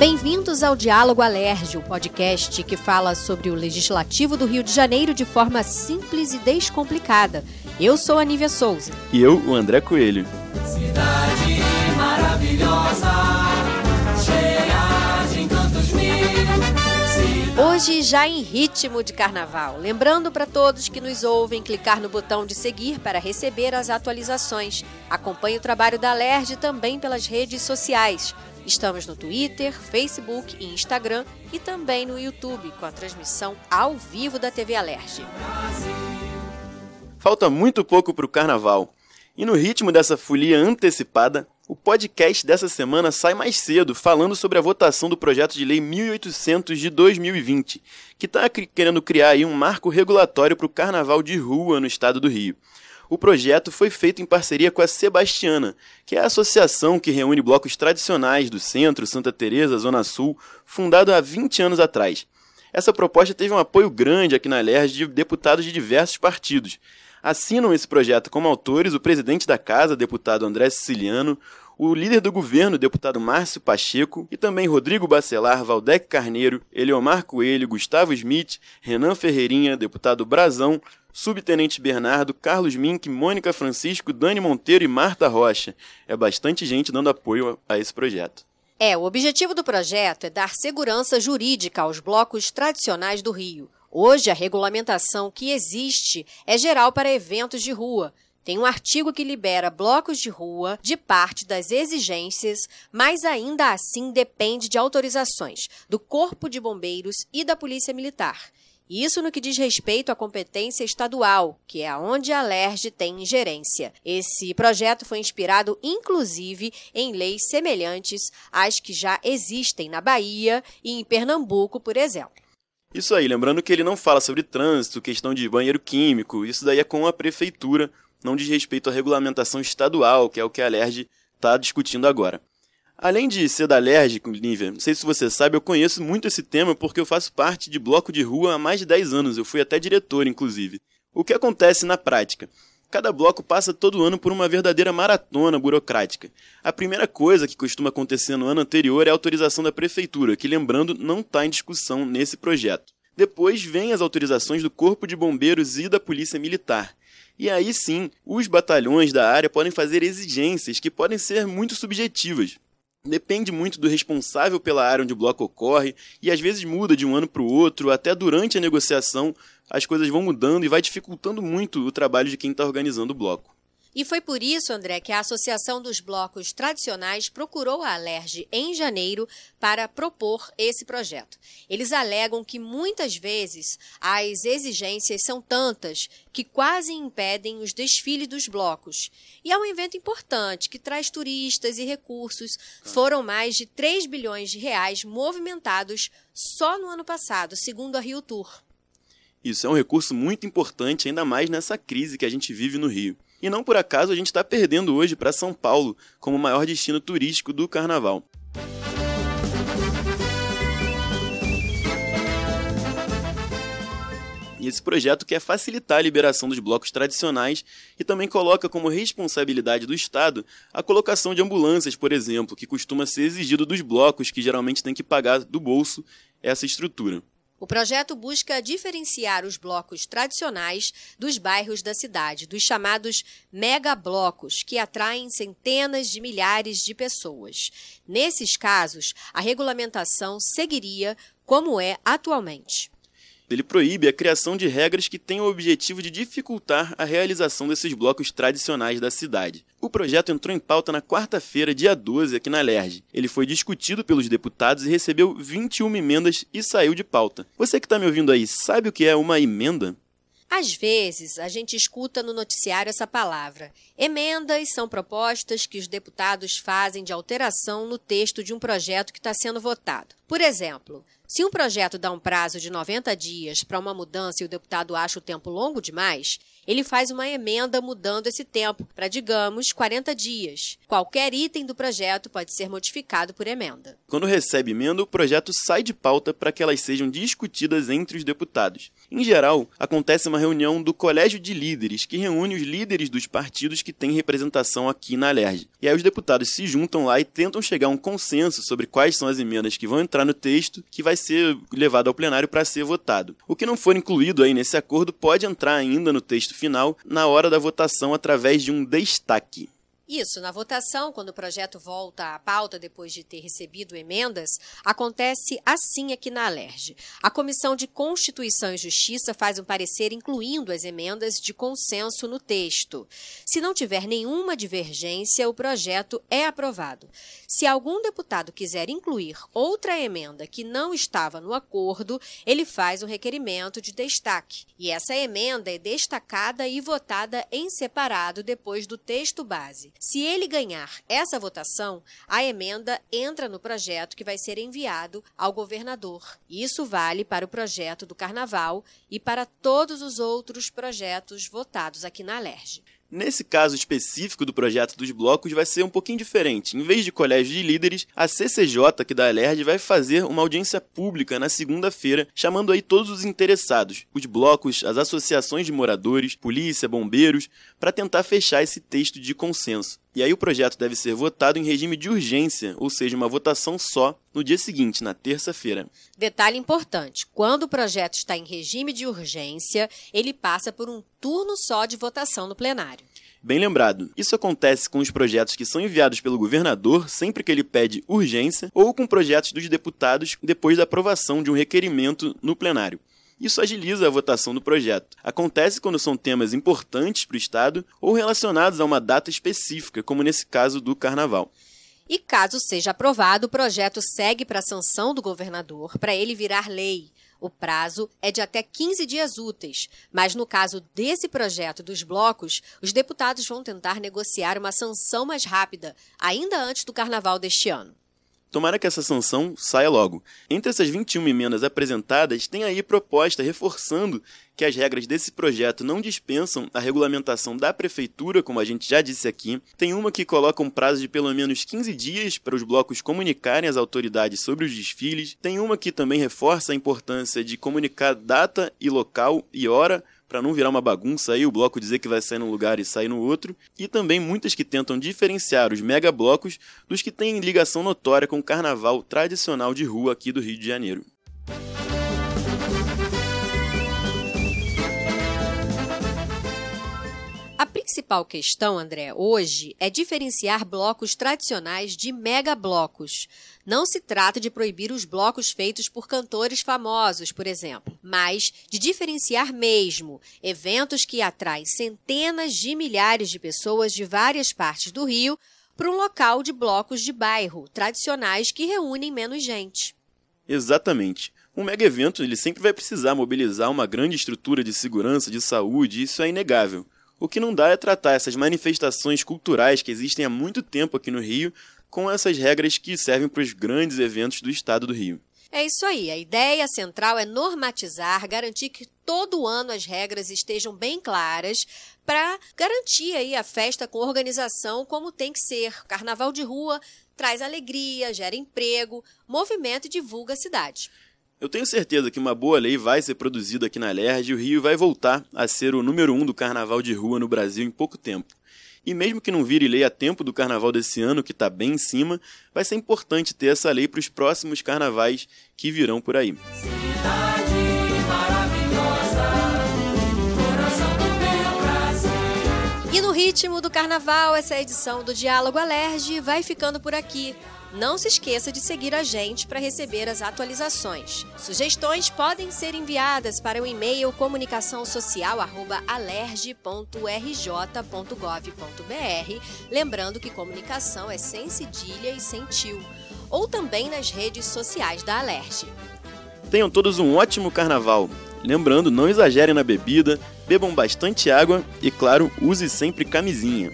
Bem-vindos ao Diálogo Alerge, o podcast que fala sobre o legislativo do Rio de Janeiro de forma simples e descomplicada. Eu sou a Nívia Souza. E eu, o André Coelho. Cidade maravilhosa, cheia de encantos mil. Hoje já em ritmo de carnaval. Lembrando para todos que nos ouvem clicar no botão de seguir para receber as atualizações. Acompanhe o trabalho da Alerj também pelas redes sociais. Estamos no Twitter, Facebook e Instagram e também no YouTube com a transmissão ao vivo da TV Alerj. Falta muito pouco para o carnaval. E no ritmo dessa folia antecipada, o podcast dessa semana sai mais cedo, falando sobre a votação do projeto de lei 1800 de 2020, que está querendo criar um marco regulatório para o carnaval de rua no estado do Rio. O projeto foi feito em parceria com a Sebastiana, que é a associação que reúne blocos tradicionais do Centro, Santa Teresa, Zona Sul, fundado há 20 anos atrás. Essa proposta teve um apoio grande aqui na LERJ de deputados de diversos partidos. Assinam esse projeto como autores o presidente da casa, deputado André Siciliano, o líder do governo, deputado Márcio Pacheco, e também Rodrigo Bacelar, Valdec Carneiro, Eliomar Coelho, Gustavo Smith, Renan Ferreirinha, deputado Brazão, Subtenente Bernardo, Carlos Mink, Mônica Francisco, Dani Monteiro e Marta Rocha. É bastante gente dando apoio a esse projeto. É, o objetivo do projeto é dar segurança jurídica aos blocos tradicionais do Rio. Hoje, a regulamentação que existe é geral para eventos de rua. Tem um artigo que libera blocos de rua de parte das exigências, mas ainda assim depende de autorizações do Corpo de Bombeiros e da Polícia Militar. Isso no que diz respeito à competência estadual, que é aonde a LERJ tem ingerência. Esse projeto foi inspirado, inclusive, em leis semelhantes às que já existem na Bahia e em Pernambuco, por exemplo. Isso aí, lembrando que ele não fala sobre trânsito, questão de banheiro químico, isso daí é com a prefeitura, não diz respeito à regulamentação estadual, que é o que a LERJ está discutindo agora. Além de ser alérgico, Nívia, não sei se você sabe, eu conheço muito esse tema porque eu faço parte de bloco de rua há mais de 10 anos, eu fui até diretor, inclusive. O que acontece na prática? Cada bloco passa todo ano por uma verdadeira maratona burocrática. A primeira coisa que costuma acontecer no ano anterior é a autorização da prefeitura, que, lembrando, não está em discussão nesse projeto. Depois vem as autorizações do Corpo de Bombeiros e da Polícia Militar. E aí sim, os batalhões da área podem fazer exigências que podem ser muito subjetivas. Depende muito do responsável pela área onde o bloco ocorre e às vezes muda de um ano para o outro, até durante a negociação as coisas vão mudando e vai dificultando muito o trabalho de quem está organizando o bloco. E foi por isso, André, que a Associação dos Blocos Tradicionais procurou a Alerj em janeiro para propor esse projeto. Eles alegam que muitas vezes as exigências são tantas que quase impedem os desfiles dos blocos. E é um evento importante que traz turistas e recursos. Foram mais de 3 bilhões de reais movimentados só no ano passado, segundo a Rio Tour. Isso é um recurso muito importante, ainda mais nessa crise que a gente vive no Rio. E não por acaso a gente está perdendo hoje para São Paulo como o maior destino turístico do carnaval. E esse projeto quer facilitar a liberação dos blocos tradicionais e também coloca como responsabilidade do Estado a colocação de ambulâncias, por exemplo, que costuma ser exigido dos blocos que geralmente têm que pagar do bolso essa estrutura. O projeto busca diferenciar os blocos tradicionais dos bairros da cidade, dos chamados megablocos, que atraem centenas de milhares de pessoas. Nesses casos, a regulamentação seguiria como é atualmente. Ele proíbe a criação de regras que tenham o objetivo de dificultar a realização desses blocos tradicionais da cidade. O projeto entrou em pauta na quarta-feira, dia 12, aqui na LERJ. Ele foi discutido pelos deputados e recebeu 21 emendas e saiu de pauta. Você que está me ouvindo aí, sabe o que é uma emenda? Às vezes, a gente escuta no noticiário essa palavra. Emendas são propostas que os deputados fazem de alteração no texto de um projeto que está sendo votado. Por exemplo, se um projeto dá um prazo de 90 dias para uma mudança e o deputado acha o tempo longo demais, ele faz uma emenda mudando esse tempo para, digamos, 40 dias. Qualquer item do projeto pode ser modificado por emenda. Quando recebe emenda, o projeto sai de pauta para que elas sejam discutidas entre os deputados. Em geral, acontece uma reunião do Colégio de Líderes, que reúne os líderes dos partidos que têm representação aqui na Alerj. E aí os deputados se juntam lá e tentam chegar a um consenso sobre quais são as emendas que vão entrar no texto que vai ser levado ao plenário para ser votado. O que não for incluído aí nesse acordo pode entrar ainda no texto final na hora da votação através de um destaque. Isso, na votação, quando o projeto volta à pauta depois de ter recebido emendas, acontece assim aqui na Alerj. A Comissão de Constituição e Justiça faz um parecer incluindo as emendas de consenso no texto. Se não tiver nenhuma divergência, o projeto é aprovado. Se algum deputado quiser incluir outra emenda que não estava no acordo, ele faz um requerimento de destaque. E essa emenda é destacada e votada em separado depois do texto base. Se ele ganhar essa votação, a emenda entra no projeto que vai ser enviado ao governador. Isso vale para o projeto do Carnaval e para todos os outros projetos votados aqui na Alerj. Nesse caso específico do projeto dos blocos vai ser um pouquinho diferente. Em vez de colégio de líderes, a CCJ aqui da Alerj vai fazer uma audiência pública na segunda-feira, chamando aí todos os interessados, os blocos, as associações de moradores, polícia, bombeiros, para tentar fechar esse texto de consenso. E aí o projeto deve ser votado em regime de urgência, ou seja, uma votação só no dia seguinte, na terça-feira. Detalhe importante: quando o projeto está em regime de urgência, ele passa por um turno só de votação no plenário. Bem lembrado, isso acontece com os projetos que são enviados pelo governador sempre que ele pede urgência ou com projetos dos deputados depois da aprovação de um requerimento no plenário. Isso agiliza a votação do projeto. Acontece quando são temas importantes para o Estado ou relacionados a uma data específica, como nesse caso do Carnaval. E caso seja aprovado, o projeto segue para a sanção do governador para ele virar lei. O prazo é de até 15 dias úteis, mas no caso desse projeto dos blocos, os deputados vão tentar negociar uma sanção mais rápida, ainda antes do carnaval deste ano. Tomara que essa sanção saia logo. Entre essas 21 emendas apresentadas, tem aí proposta reforçando que as regras desse projeto não dispensam a regulamentação da prefeitura, como a gente já disse aqui. Tem uma que coloca um prazo de pelo menos 15 dias para os blocos comunicarem às autoridades sobre os desfiles. Tem uma que também reforça a importância de comunicar data e local e hora para não virar uma bagunça aí, o bloco dizer que vai sair num lugar e sair no outro, e também muitas que tentam diferenciar os mega blocos dos que têm ligação notória com o carnaval tradicional de rua aqui do Rio de Janeiro. A principal questão, André, hoje é diferenciar blocos tradicionais de mega blocos. Não se trata de proibir os blocos feitos por cantores famosos, por exemplo, mas de diferenciar mesmo eventos que atraem centenas de milhares de pessoas de várias partes do Rio para um local de blocos de bairro tradicionais que reúnem menos gente. Exatamente. Um mega evento ele sempre vai precisar mobilizar uma grande estrutura de segurança, de saúde, isso é inegável. O que não dá é tratar essas manifestações culturais que existem há muito tempo aqui no Rio com essas regras que servem para os grandes eventos do estado do Rio. É isso aí. A ideia central é normatizar, garantir que todo ano as regras estejam bem claras para garantir aí a festa com organização como tem que ser. Carnaval de rua traz alegria, gera emprego, movimento e divulga a cidade. Eu tenho certeza que uma boa lei vai ser produzida aqui na LERJ e o Rio vai voltar a ser o número um do carnaval de rua no Brasil em pouco tempo. E mesmo que não vire lei a tempo do carnaval desse ano, que está bem em cima, vai ser importante ter essa lei para os próximos carnavais que virão por aí. E no ritmo do carnaval, essa edição do Diálogo Alerge vai ficando por aqui. Não se esqueça de seguir a gente para receber as atualizações. Sugestões podem ser enviadas para o e-mail comunicaçãosocial@alerj.rj.gov.br, lembrando que comunicação é sem cedilha e sem tio, ou também nas redes sociais da Alerj. Tenham todos um ótimo carnaval. Lembrando, não exagerem na bebida, bebam bastante água e, claro, use sempre camisinha.